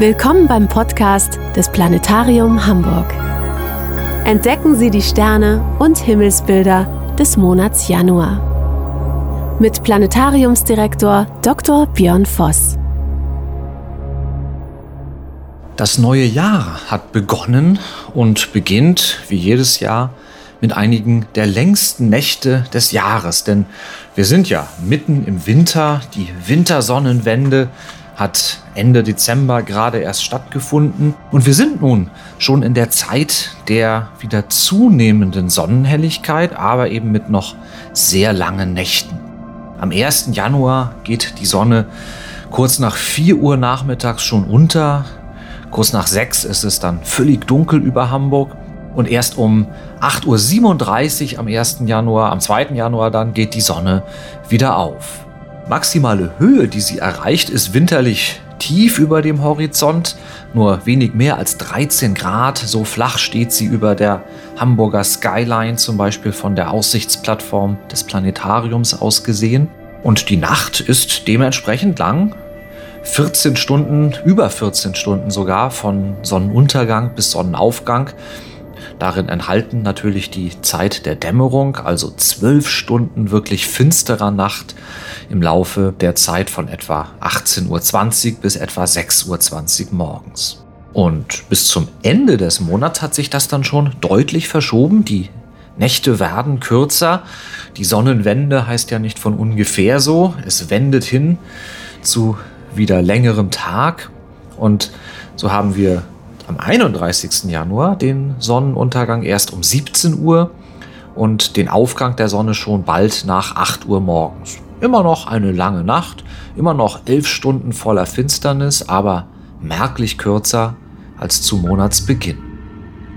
Willkommen beim Podcast des Planetarium Hamburg. Entdecken Sie die Sterne und Himmelsbilder des Monats Januar. Mit Planetariumsdirektor Dr. Björn Voss. Das neue Jahr hat begonnen und beginnt, wie jedes Jahr, mit einigen der längsten Nächte des Jahres. Denn wir sind ja mitten im Winter, die Wintersonnenwende hat Ende Dezember gerade erst stattgefunden und wir sind nun schon in der Zeit der wieder zunehmenden Sonnenhelligkeit, aber eben mit noch sehr langen Nächten. Am 1. Januar geht die Sonne kurz nach 4 Uhr nachmittags schon unter. Kurz nach 6 ist es dann völlig dunkel über Hamburg. Und erst um 8.37 Uhr am 1. Januar, am 2. Januar dann geht die Sonne wieder auf maximale Höhe, die sie erreicht, ist winterlich tief über dem Horizont, nur wenig mehr als 13 Grad. So flach steht sie über der Hamburger Skyline, zum Beispiel von der Aussichtsplattform des Planetariums aus gesehen. Und die Nacht ist dementsprechend lang. 14 Stunden, über 14 Stunden sogar, von Sonnenuntergang bis Sonnenaufgang. Darin enthalten natürlich die Zeit der Dämmerung, also zwölf Stunden wirklich finsterer Nacht im Laufe der Zeit von etwa 18.20 Uhr bis etwa 6.20 Uhr morgens. Und bis zum Ende des Monats hat sich das dann schon deutlich verschoben. Die Nächte werden kürzer. Die Sonnenwende heißt ja nicht von ungefähr so. Es wendet hin zu wieder längerem Tag. Und so haben wir am 31. Januar den Sonnenuntergang erst um 17 Uhr und den Aufgang der Sonne schon bald nach 8 Uhr morgens. Immer noch eine lange Nacht, immer noch elf Stunden voller Finsternis, aber merklich kürzer als zu Monatsbeginn.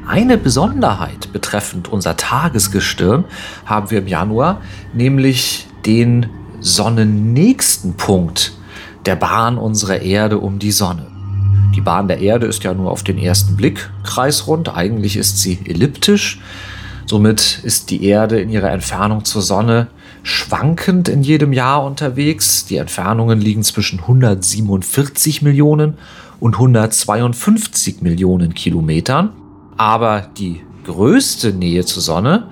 Eine Besonderheit betreffend unser Tagesgestirn haben wir im Januar, nämlich den sonnennächsten Punkt der Bahn unserer Erde um die Sonne. Die Bahn der Erde ist ja nur auf den ersten Blick kreisrund, eigentlich ist sie elliptisch. Somit ist die Erde in ihrer Entfernung zur Sonne schwankend in jedem Jahr unterwegs. Die Entfernungen liegen zwischen 147 Millionen und 152 Millionen Kilometern. Aber die größte Nähe zur Sonne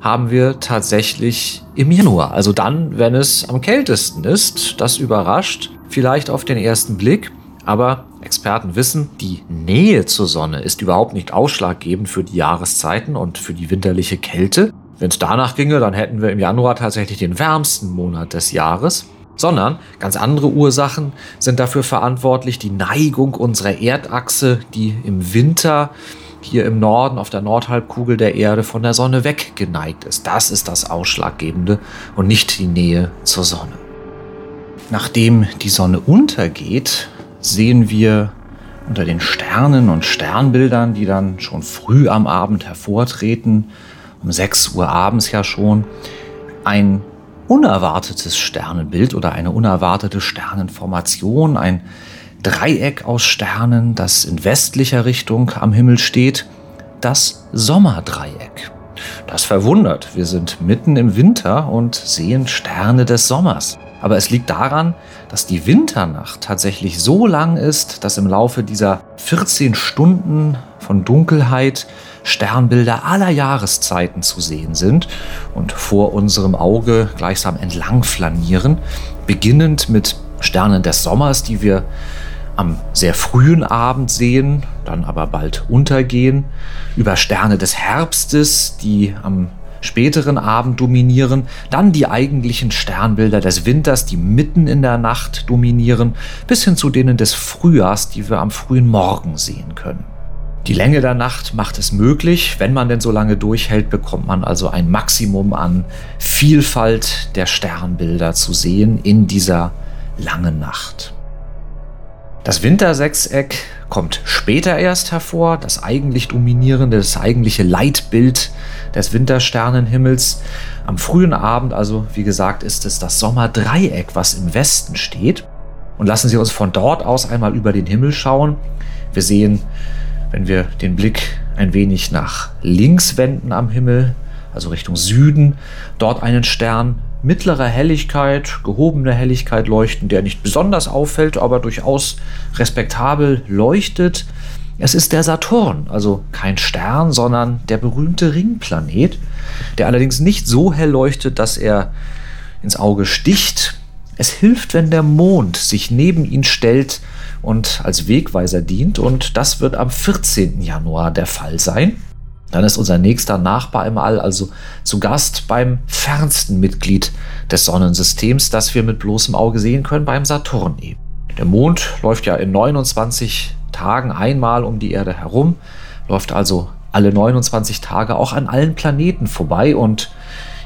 haben wir tatsächlich im Januar. Also dann, wenn es am kältesten ist. Das überrascht vielleicht auf den ersten Blick. Aber Experten wissen, die Nähe zur Sonne ist überhaupt nicht ausschlaggebend für die Jahreszeiten und für die winterliche Kälte. Wenn es danach ginge, dann hätten wir im Januar tatsächlich den wärmsten Monat des Jahres. Sondern ganz andere Ursachen sind dafür verantwortlich. Die Neigung unserer Erdachse, die im Winter hier im Norden auf der Nordhalbkugel der Erde von der Sonne weggeneigt ist. Das ist das Ausschlaggebende und nicht die Nähe zur Sonne. Nachdem die Sonne untergeht, sehen wir unter den Sternen und Sternbildern, die dann schon früh am Abend hervortreten, um 6 Uhr abends ja schon, ein unerwartetes Sternenbild oder eine unerwartete Sternenformation, ein Dreieck aus Sternen, das in westlicher Richtung am Himmel steht, das Sommerdreieck. Das verwundert. Wir sind mitten im Winter und sehen Sterne des Sommers. Aber es liegt daran, dass die Winternacht tatsächlich so lang ist, dass im Laufe dieser 14 Stunden von Dunkelheit Sternbilder aller Jahreszeiten zu sehen sind und vor unserem Auge gleichsam entlang flanieren, beginnend mit Sternen des Sommers, die wir am sehr frühen Abend sehen, dann aber bald untergehen, über Sterne des Herbstes, die am späteren Abend dominieren, dann die eigentlichen Sternbilder des Winters, die mitten in der Nacht dominieren, bis hin zu denen des Frühjahrs, die wir am frühen Morgen sehen können. Die Länge der Nacht macht es möglich, wenn man denn so lange durchhält, bekommt man also ein Maximum an Vielfalt der Sternbilder zu sehen in dieser langen Nacht. Das Wintersechseck kommt später erst hervor, das eigentlich dominierende, das eigentliche Leitbild des Wintersternenhimmels. Am frühen Abend, also wie gesagt, ist es das Sommerdreieck, was im Westen steht. Und lassen Sie uns von dort aus einmal über den Himmel schauen. Wir sehen, wenn wir den Blick ein wenig nach links wenden am Himmel, also Richtung Süden, dort einen Stern mittlerer Helligkeit, gehobener Helligkeit leuchten, der nicht besonders auffällt, aber durchaus respektabel leuchtet. Es ist der Saturn, also kein Stern, sondern der berühmte Ringplanet, der allerdings nicht so hell leuchtet, dass er ins Auge sticht. Es hilft, wenn der Mond sich neben ihn stellt und als Wegweiser dient, und das wird am 14. Januar der Fall sein. Dann ist unser nächster Nachbar im All also zu Gast beim fernsten Mitglied des Sonnensystems, das wir mit bloßem Auge sehen können, beim Saturn eben. Der Mond läuft ja in 29 Tagen einmal um die Erde herum, läuft also alle 29 Tage auch an allen Planeten vorbei und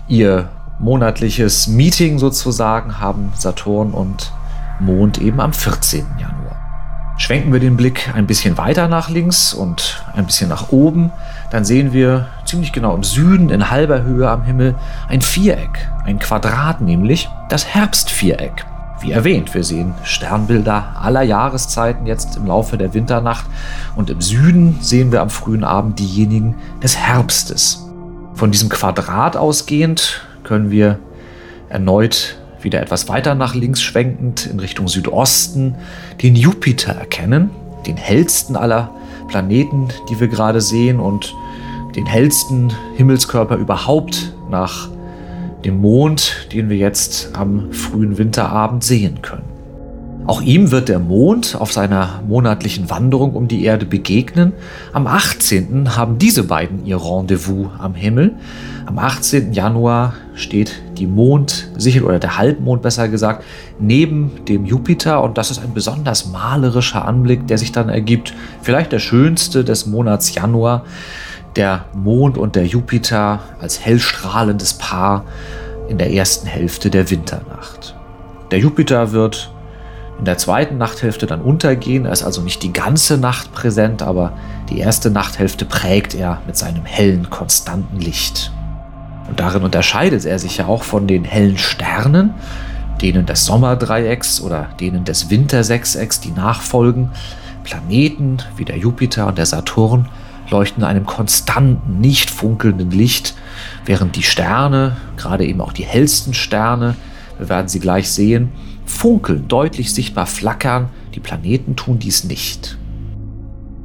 ihr monatliches Meeting sozusagen haben Saturn und Mond eben am 14. Januar. Schwenken wir den Blick ein bisschen weiter nach links und ein bisschen nach oben, dann sehen wir ziemlich genau im Süden in halber Höhe am Himmel ein Viereck, ein Quadrat nämlich, das Herbstviereck. Wie erwähnt, wir sehen Sternbilder aller Jahreszeiten jetzt im Laufe der Winternacht und im Süden sehen wir am frühen Abend diejenigen des Herbstes. Von diesem Quadrat ausgehend können wir erneut wieder etwas weiter nach links schwenkend in Richtung Südosten den Jupiter erkennen, den hellsten aller Planeten, die wir gerade sehen und den hellsten Himmelskörper überhaupt nach dem Mond, den wir jetzt am frühen Winterabend sehen können. Auch ihm wird der Mond auf seiner monatlichen Wanderung um die Erde begegnen. Am 18. haben diese beiden ihr Rendezvous am Himmel. Am 18. Januar steht die Mondsichel oder der Halbmond besser gesagt neben dem Jupiter und das ist ein besonders malerischer Anblick, der sich dann ergibt. Vielleicht der schönste des Monats Januar. Der Mond und der Jupiter als hellstrahlendes Paar in der ersten Hälfte der Winternacht. Der Jupiter wird in der zweiten Nachthälfte dann untergehen. Er ist also nicht die ganze Nacht präsent, aber die erste Nachthälfte prägt er mit seinem hellen, konstanten Licht. Und darin unterscheidet er sich ja auch von den hellen Sternen, denen des Sommerdreiecks oder denen des Wintersechsecks, die nachfolgen. Planeten wie der Jupiter und der Saturn leuchten in einem konstanten, nicht funkelnden Licht, während die Sterne, gerade eben auch die hellsten Sterne, wir werden sie gleich sehen, funkeln, deutlich sichtbar flackern. Die Planeten tun dies nicht.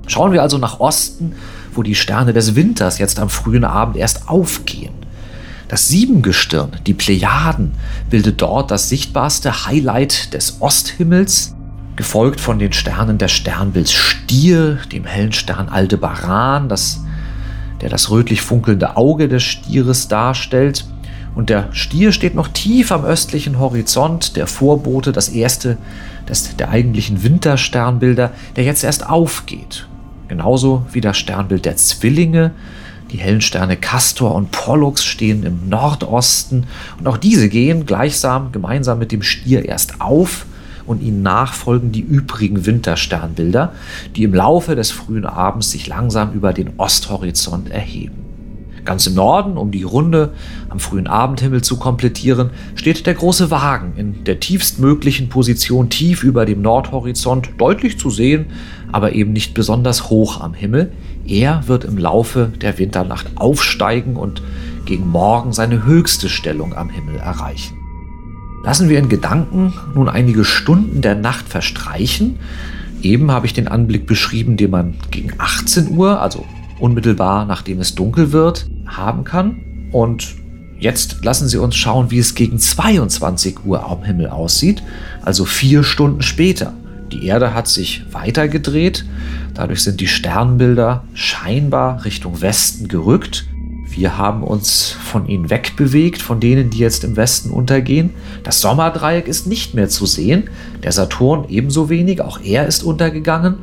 Schauen wir also nach Osten, wo die Sterne des Winters jetzt am frühen Abend erst aufgehen. Das Siebengestirn, die Plejaden, bildet dort das sichtbarste Highlight des Osthimmels, gefolgt von den Sternen des Sternbilds Stier, dem hellen Stern Aldebaran, das, der das rötlich funkelnde Auge des Stieres darstellt, und der Stier steht noch tief am östlichen Horizont, der Vorbote, das erste des, der eigentlichen Wintersternbilder, der jetzt erst aufgeht. Genauso wie das Sternbild der Zwillinge. Die hellen Sterne Castor und Pollux stehen im Nordosten und auch diese gehen gleichsam gemeinsam mit dem Stier erst auf und ihnen nachfolgen die übrigen Wintersternbilder, die im Laufe des frühen Abends sich langsam über den Osthorizont erheben. Ganz im Norden, um die Runde am frühen Abendhimmel zu komplettieren, steht der große Wagen in der tiefstmöglichen Position tief über dem Nordhorizont, deutlich zu sehen, aber eben nicht besonders hoch am Himmel. Er wird im Laufe der Winternacht aufsteigen und gegen Morgen seine höchste Stellung am Himmel erreichen. Lassen wir in Gedanken nun einige Stunden der Nacht verstreichen. Eben habe ich den Anblick beschrieben, den man gegen 18 Uhr, also unmittelbar nachdem es dunkel wird, haben kann. Und jetzt lassen Sie uns schauen, wie es gegen 22 Uhr am Himmel aussieht, also vier Stunden später. Die Erde hat sich weitergedreht, dadurch sind die Sternbilder scheinbar Richtung Westen gerückt. Wir haben uns von ihnen wegbewegt, von denen, die jetzt im Westen untergehen. Das Sommerdreieck ist nicht mehr zu sehen, der Saturn ebenso wenig, auch er ist untergegangen.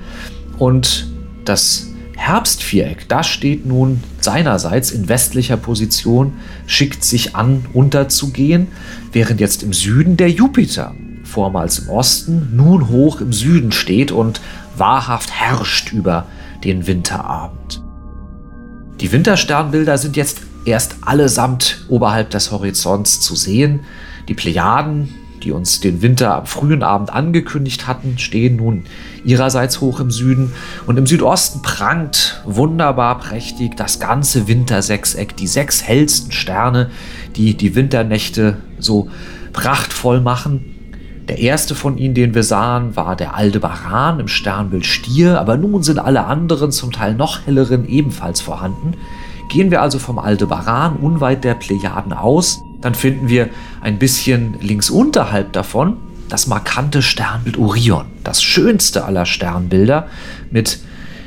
Und das Herbstviereck, das steht nun seinerseits in westlicher Position, schickt sich an, unterzugehen, während jetzt im Süden der Jupiter, vormals im Osten, nun hoch im Süden steht und wahrhaft herrscht über den Winterabend. Die Wintersternbilder sind jetzt erst allesamt oberhalb des Horizonts zu sehen. Die Plejaden, die uns den Winter am frühen Abend angekündigt hatten, stehen nun ihrerseits hoch im Süden. Und im Südosten prangt wunderbar prächtig das ganze Wintersechseck, die sechs hellsten Sterne, die die Winternächte so prachtvoll machen. Der erste von ihnen, den wir sahen, war der Aldebaran im Sternbild Stier, aber nun sind alle anderen, zum Teil noch helleren, ebenfalls vorhanden. Gehen wir also vom Aldebaran unweit der Plejaden aus, dann finden wir ein bisschen links unterhalb davon das markante Sternbild Orion, das schönste aller Sternbilder mit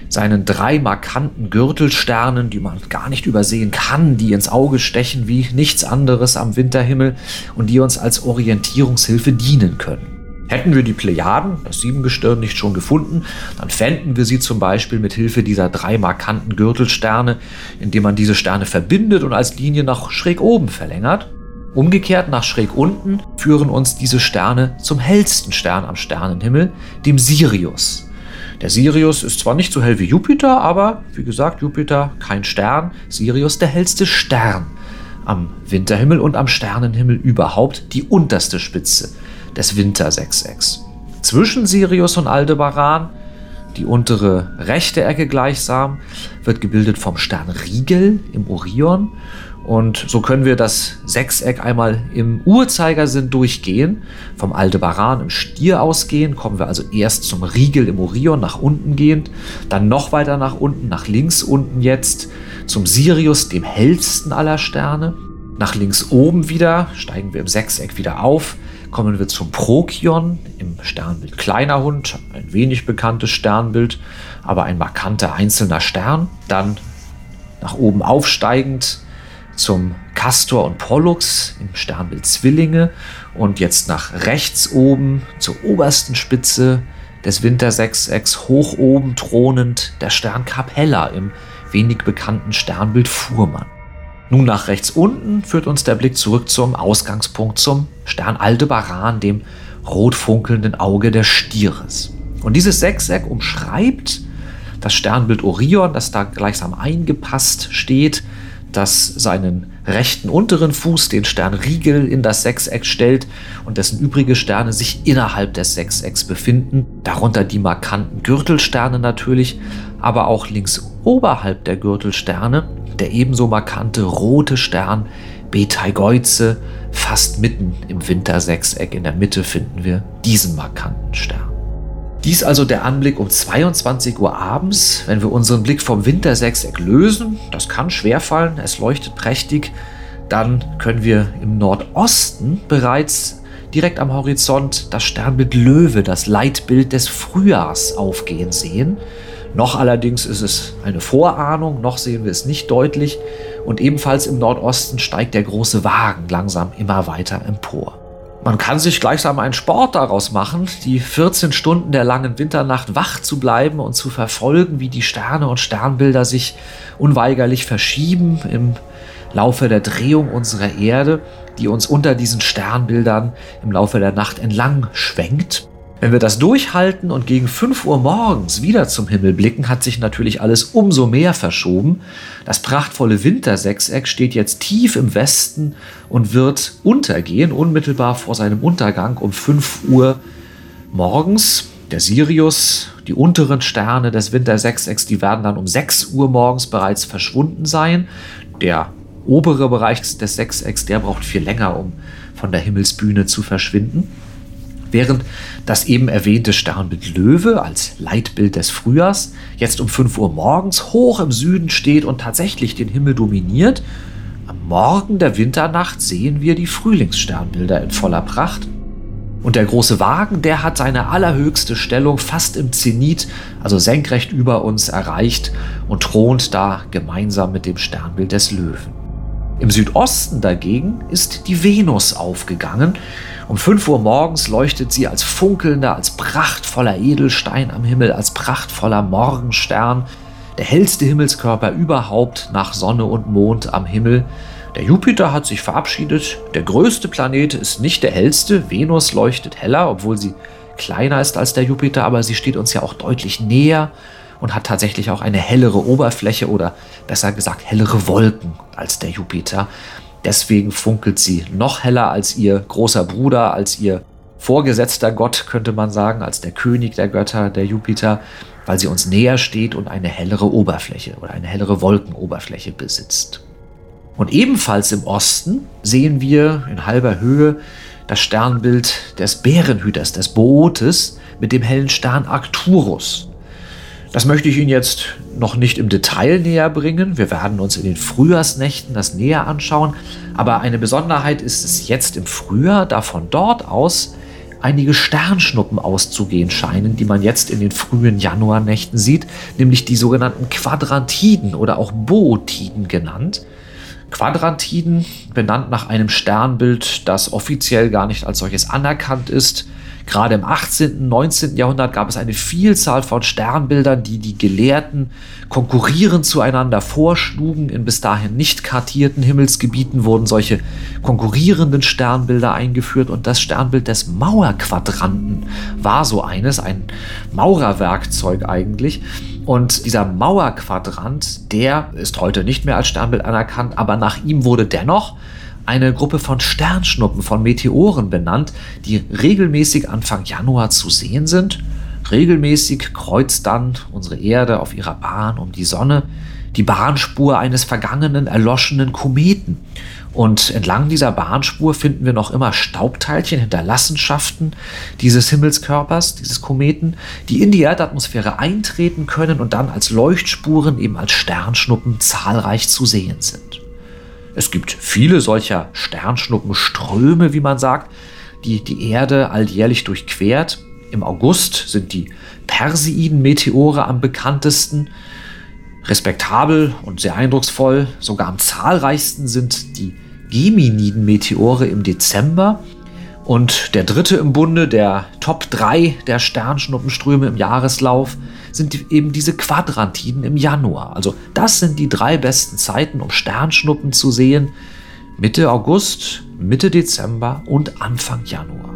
seinen drei markanten Gürtelsternen, die man gar nicht übersehen kann, die ins Auge stechen wie nichts anderes am Winterhimmel und die uns als Orientierungshilfe dienen können. Hätten wir die Plejaden, das Siebengestirn, nicht schon gefunden, dann fänden wir sie zum Beispiel mit Hilfe dieser drei markanten Gürtelsterne, indem man diese Sterne verbindet und als Linie nach schräg oben verlängert. Umgekehrt nach schräg unten führen uns diese Sterne zum hellsten Stern am Sternenhimmel, dem Sirius. Der Sirius ist zwar nicht so hell wie Jupiter, aber wie gesagt, Jupiter kein Stern, Sirius der hellste Stern am Winterhimmel und am Sternenhimmel überhaupt die unterste Spitze des Wintersechsecks. Zwischen Sirius und Aldebaran, die untere rechte Ecke gleichsam, wird gebildet vom Stern Rigel im Orion und so können wir das Sechseck einmal im Uhrzeigersinn durchgehen. Vom Aldebaran im Stier ausgehen, kommen wir also erst zum Riegel im Orion nach unten gehend, dann noch weiter nach unten, nach links unten jetzt zum Sirius, dem hellsten aller Sterne. Nach links oben wieder steigen wir im Sechseck wieder auf, kommen wir zum Prokion im Sternbild Kleiner Hund, ein wenig bekanntes Sternbild, aber ein markanter einzelner Stern. Dann nach oben aufsteigend zum Castor und Pollux im Sternbild Zwillinge und jetzt nach rechts oben zur obersten Spitze des Wintersechsecks hoch oben thronend der Stern Capella im wenig bekannten Sternbild Fuhrmann. Nun nach rechts unten führt uns der Blick zurück zum Ausgangspunkt zum Stern Aldebaran, dem rot funkelnden Auge des Stieres. Und dieses Sechseck umschreibt das Sternbild Orion, das da gleichsam eingepasst steht, das seinen rechten unteren Fuß, den Stern Riegel, in das Sechseck stellt und dessen übrige Sterne sich innerhalb des Sechsecks befinden, darunter die markanten Gürtelsterne natürlich, aber auch links oberhalb der Gürtelsterne der ebenso markante rote Stern Beteigeuze, fast mitten im Wintersechseck in der Mitte finden wir diesen markanten Stern. Dies also der Anblick um 22 Uhr abends, wenn wir unseren Blick vom Wintersechseck lösen. Das kann schwerfallen, es leuchtet prächtig. Dann können wir im Nordosten bereits direkt am Horizont das Sternbild Löwe, das Leitbild des Frühjahrs aufgehen sehen. Noch allerdings ist es eine Vorahnung, noch sehen wir es nicht deutlich. Und ebenfalls im Nordosten steigt der große Wagen langsam immer weiter empor. Man kann sich gleichsam einen Sport daraus machen, die 14 Stunden der langen Winternacht wach zu bleiben und zu verfolgen, wie die Sterne und Sternbilder sich unweigerlich verschieben im Laufe der Drehung unserer Erde, die uns unter diesen Sternbildern im Laufe der Nacht entlang schwenkt. Wenn wir das durchhalten und gegen 5 Uhr morgens wieder zum Himmel blicken, hat sich natürlich alles umso mehr verschoben. Das prachtvolle Wintersechseck steht jetzt tief im Westen und wird untergehen, unmittelbar vor seinem Untergang um 5 Uhr morgens. Der Sirius, die unteren Sterne des Wintersechsecks, die werden dann um 6 Uhr morgens bereits verschwunden sein. Der obere Bereich des Sechsecks, der braucht viel länger, um von der Himmelsbühne zu verschwinden während das eben erwähnte Sternbild Löwe als Leitbild des Frühjahrs jetzt um 5 Uhr morgens hoch im Süden steht und tatsächlich den Himmel dominiert. Am Morgen der Winternacht sehen wir die Frühlingssternbilder in voller Pracht. Und der große Wagen, der hat seine allerhöchste Stellung fast im Zenit, also senkrecht über uns erreicht und thront da gemeinsam mit dem Sternbild des Löwen. Im Südosten dagegen ist die Venus aufgegangen. Um 5 Uhr morgens leuchtet sie als funkelnder, als prachtvoller Edelstein am Himmel, als prachtvoller Morgenstern, der hellste Himmelskörper überhaupt nach Sonne und Mond am Himmel. Der Jupiter hat sich verabschiedet. Der größte Planet ist nicht der hellste. Venus leuchtet heller, obwohl sie kleiner ist als der Jupiter, aber sie steht uns ja auch deutlich näher und hat tatsächlich auch eine hellere Oberfläche oder besser gesagt hellere Wolken als der Jupiter. Deswegen funkelt sie noch heller als ihr großer Bruder, als ihr vorgesetzter Gott, könnte man sagen, als der König der Götter, der Jupiter, weil sie uns näher steht und eine hellere Oberfläche oder eine hellere Wolkenoberfläche besitzt. Und ebenfalls im Osten sehen wir in halber Höhe das Sternbild des Bärenhüters, des Bootes, mit dem hellen Stern Arcturus. Das möchte ich Ihnen jetzt noch nicht im Detail näher bringen. Wir werden uns in den Frühjahrsnächten das näher anschauen. Aber eine Besonderheit ist es jetzt im Frühjahr, da von dort aus einige Sternschnuppen auszugehen scheinen, die man jetzt in den frühen Januarnächten sieht, nämlich die sogenannten Quadrantiden oder auch Bootiden genannt. Quadrantiden, benannt nach einem Sternbild, das offiziell gar nicht als solches anerkannt ist, Gerade im 18., 19. Jahrhundert gab es eine Vielzahl von Sternbildern, die die Gelehrten konkurrierend zueinander vorschlugen. In bis dahin nicht kartierten Himmelsgebieten wurden solche konkurrierenden Sternbilder eingeführt und das Sternbild des Mauerquadranten war so eines, ein Maurerwerkzeug eigentlich. Und dieser Mauerquadrant, der ist heute nicht mehr als Sternbild anerkannt, aber nach ihm wurde dennoch eine Gruppe von Sternschnuppen, von Meteoren benannt, die regelmäßig Anfang Januar zu sehen sind. Regelmäßig kreuzt dann unsere Erde auf ihrer Bahn um die Sonne die Bahnspur eines vergangenen, erloschenen Kometen. Und entlang dieser Bahnspur finden wir noch immer Staubteilchen, Hinterlassenschaften dieses Himmelskörpers, dieses Kometen, die in die Erdatmosphäre eintreten können und dann als Leuchtspuren, eben als Sternschnuppen zahlreich zu sehen sind. Es gibt viele solcher Sternschnuppenströme, wie man sagt, die die Erde alljährlich durchquert. Im August sind die Perseiden-Meteore am bekanntesten. Respektabel und sehr eindrucksvoll, sogar am zahlreichsten sind die Geminiden-Meteore im Dezember. Und der dritte im Bunde, der Top 3 der Sternschnuppenströme im Jahreslauf, sind eben diese Quadrantiden im Januar. Also das sind die drei besten Zeiten, um Sternschnuppen zu sehen. Mitte August, Mitte Dezember und Anfang Januar.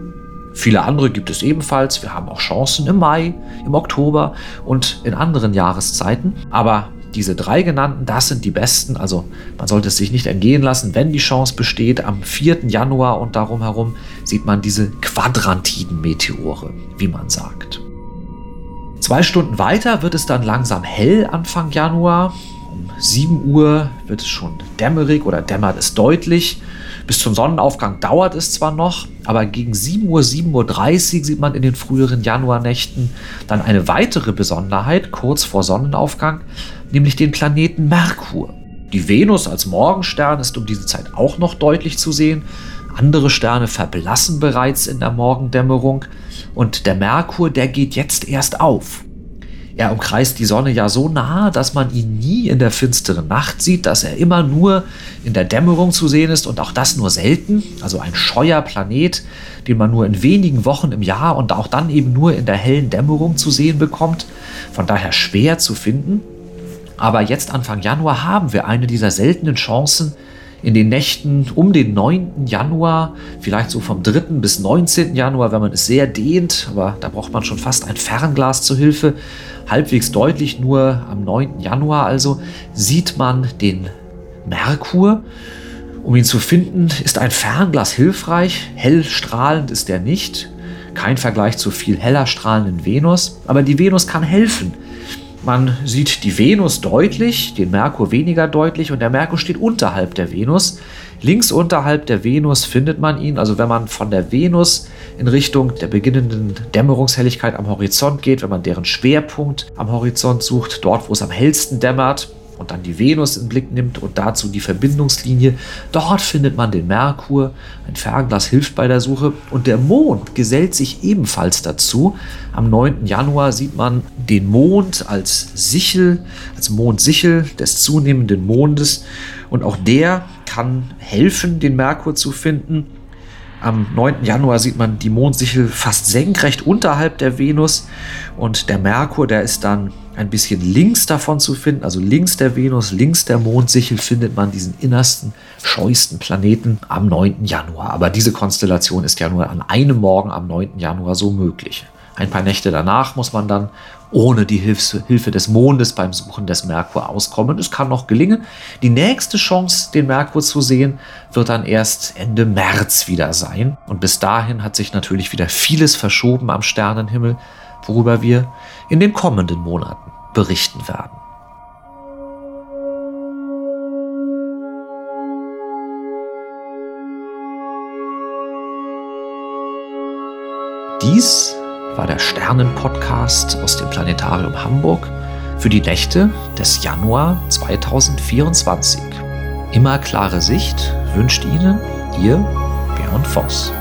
Viele andere gibt es ebenfalls. Wir haben auch Chancen im Mai, im Oktober und in anderen Jahreszeiten. Aber diese drei genannten, das sind die besten. Also man sollte es sich nicht entgehen lassen, wenn die Chance besteht. Am 4. Januar und darum herum sieht man diese Quadrantiden-Meteore, wie man sagt. Zwei Stunden weiter wird es dann langsam hell Anfang Januar. Um 7 Uhr wird es schon dämmerig oder dämmert es deutlich. Bis zum Sonnenaufgang dauert es zwar noch, aber gegen 7 Uhr, 7.30 Uhr sieht man in den früheren Januarnächten dann eine weitere Besonderheit kurz vor Sonnenaufgang, nämlich den Planeten Merkur. Die Venus als Morgenstern ist um diese Zeit auch noch deutlich zu sehen. Andere Sterne verblassen bereits in der Morgendämmerung und der Merkur, der geht jetzt erst auf. Er umkreist die Sonne ja so nah, dass man ihn nie in der finsteren Nacht sieht, dass er immer nur in der Dämmerung zu sehen ist und auch das nur selten. Also ein scheuer Planet, den man nur in wenigen Wochen im Jahr und auch dann eben nur in der hellen Dämmerung zu sehen bekommt. Von daher schwer zu finden. Aber jetzt Anfang Januar haben wir eine dieser seltenen Chancen, in den Nächten um den 9. Januar, vielleicht so vom 3. bis 19. Januar, wenn man es sehr dehnt, aber da braucht man schon fast ein Fernglas zur Hilfe, halbwegs deutlich nur am 9. Januar also, sieht man den Merkur. Um ihn zu finden, ist ein Fernglas hilfreich. Hell strahlend ist er nicht. Kein Vergleich zu viel heller strahlenden Venus. Aber die Venus kann helfen. Man sieht die Venus deutlich, den Merkur weniger deutlich und der Merkur steht unterhalb der Venus. Links unterhalb der Venus findet man ihn, also wenn man von der Venus in Richtung der beginnenden Dämmerungshelligkeit am Horizont geht, wenn man deren Schwerpunkt am Horizont sucht, dort wo es am hellsten dämmert, und dann die Venus in den Blick nimmt und dazu die Verbindungslinie. Dort findet man den Merkur. Ein Fernglas hilft bei der Suche. Und der Mond gesellt sich ebenfalls dazu. Am 9. Januar sieht man den Mond als Sichel, als Mondsichel des zunehmenden Mondes. Und auch der kann helfen, den Merkur zu finden. Am 9. Januar sieht man die Mondsichel fast senkrecht unterhalb der Venus und der Merkur, der ist dann ein bisschen links davon zu finden, also links der Venus, links der Mondsichel findet man diesen innersten, scheuesten Planeten am 9. Januar. Aber diese Konstellation ist ja nur an einem Morgen am 9. Januar so möglich. Ein paar Nächte danach muss man dann ohne die Hilfe des Mondes beim Suchen des Merkur auskommen. Es kann noch gelingen. Die nächste Chance, den Merkur zu sehen, wird dann erst Ende März wieder sein. Und bis dahin hat sich natürlich wieder vieles verschoben am Sternenhimmel, worüber wir in den kommenden Monaten berichten werden. Dies war der Sternen-Podcast aus dem Planetarium Hamburg für die Nächte des Januar 2024. Immer klare Sicht wünscht Ihnen Ihr Björn Voss.